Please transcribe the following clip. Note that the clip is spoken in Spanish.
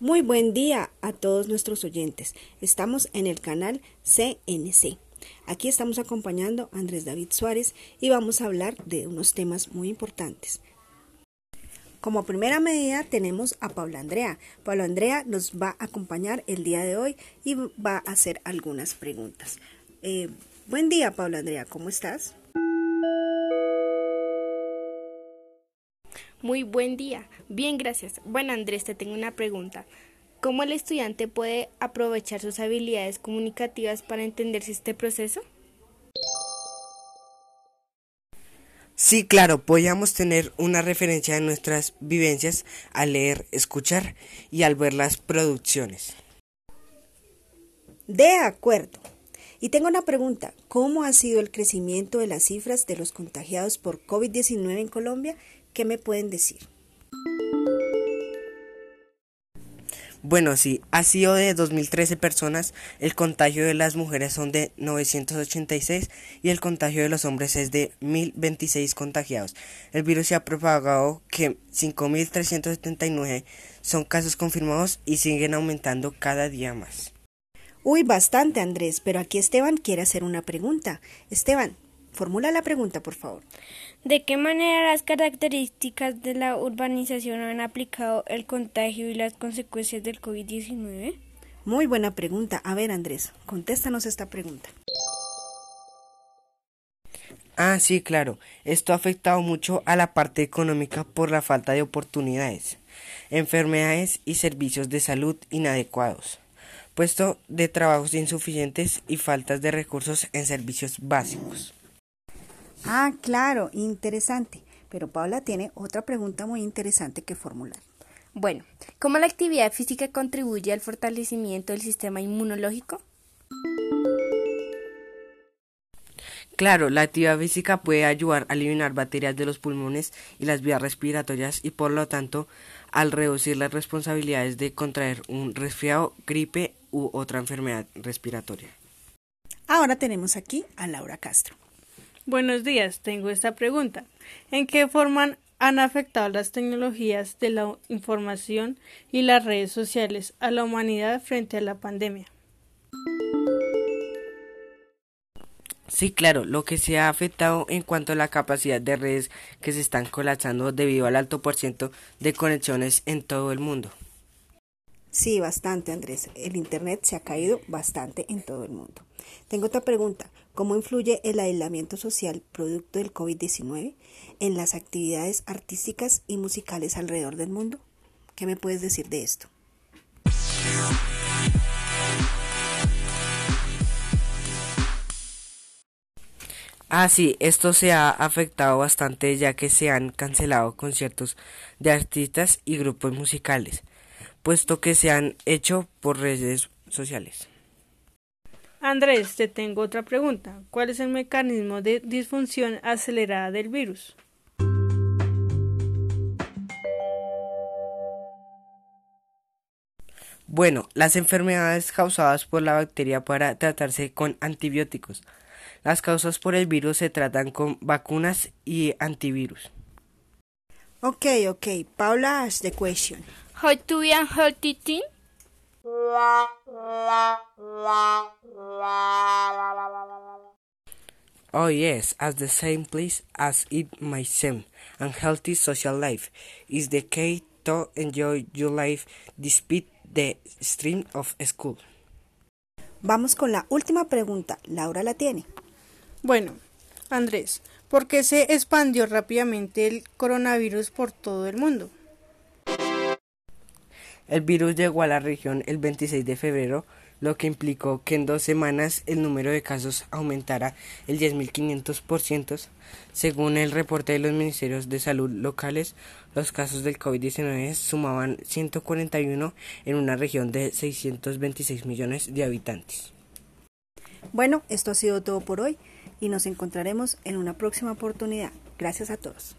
Muy buen día a todos nuestros oyentes. Estamos en el canal CNC. Aquí estamos acompañando a Andrés David Suárez y vamos a hablar de unos temas muy importantes. Como primera medida tenemos a Paula Andrea. Paula Andrea nos va a acompañar el día de hoy y va a hacer algunas preguntas. Eh, buen día, Paula Andrea, ¿cómo estás? Muy buen día. Bien, gracias. Bueno, Andrés, te tengo una pregunta. ¿Cómo el estudiante puede aprovechar sus habilidades comunicativas para entenderse este proceso? Sí, claro, podríamos tener una referencia de nuestras vivencias al leer, escuchar y al ver las producciones. De acuerdo. Y tengo una pregunta. ¿Cómo ha sido el crecimiento de las cifras de los contagiados por COVID-19 en Colombia ¿Qué me pueden decir? Bueno, sí, ha sido de 2.013 personas, el contagio de las mujeres son de 986 y el contagio de los hombres es de 1.026 contagiados. El virus se ha propagado que 5.379 son casos confirmados y siguen aumentando cada día más. Uy, bastante Andrés, pero aquí Esteban quiere hacer una pregunta. Esteban, formula la pregunta, por favor. ¿De qué manera las características de la urbanización han aplicado el contagio y las consecuencias del COVID-19? Muy buena pregunta. A ver, Andrés, contéstanos esta pregunta. Ah, sí, claro. Esto ha afectado mucho a la parte económica por la falta de oportunidades, enfermedades y servicios de salud inadecuados, puesto de trabajos insuficientes y faltas de recursos en servicios básicos. Ah, claro, interesante. Pero Paula tiene otra pregunta muy interesante que formular. Bueno, ¿cómo la actividad física contribuye al fortalecimiento del sistema inmunológico? Claro, la actividad física puede ayudar a eliminar bacterias de los pulmones y las vías respiratorias y por lo tanto al reducir las responsabilidades de contraer un resfriado, gripe u otra enfermedad respiratoria. Ahora tenemos aquí a Laura Castro. Buenos días, tengo esta pregunta. ¿En qué forma han afectado las tecnologías de la información y las redes sociales a la humanidad frente a la pandemia? Sí, claro, lo que se ha afectado en cuanto a la capacidad de redes que se están colapsando debido al alto por ciento de conexiones en todo el mundo. Sí, bastante, Andrés. El Internet se ha caído bastante en todo el mundo. Tengo otra pregunta. ¿Cómo influye el aislamiento social producto del COVID-19 en las actividades artísticas y musicales alrededor del mundo? ¿Qué me puedes decir de esto? Ah, sí, esto se ha afectado bastante ya que se han cancelado conciertos de artistas y grupos musicales puesto que se han hecho por redes sociales. Andrés, te tengo otra pregunta. ¿Cuál es el mecanismo de disfunción acelerada del virus? Bueno, las enfermedades causadas por la bacteria para tratarse con antibióticos. Las causas por el virus se tratan con vacunas y antivirus. Ok, ok. Paula, ask the question. How to be unhealthy teen? Oh yes, as the same place as it might seem, unhealthy social life is the key to enjoy your life despite the stream of school. Vamos con la última pregunta. Laura la tiene. Bueno, Andrés, ¿por qué se expandió rápidamente el coronavirus por todo el mundo? El virus llegó a la región el 26 de febrero, lo que implicó que en dos semanas el número de casos aumentara el 10.500%. Según el reporte de los ministerios de salud locales, los casos del COVID-19 sumaban 141 en una región de 626 millones de habitantes. Bueno, esto ha sido todo por hoy y nos encontraremos en una próxima oportunidad. Gracias a todos.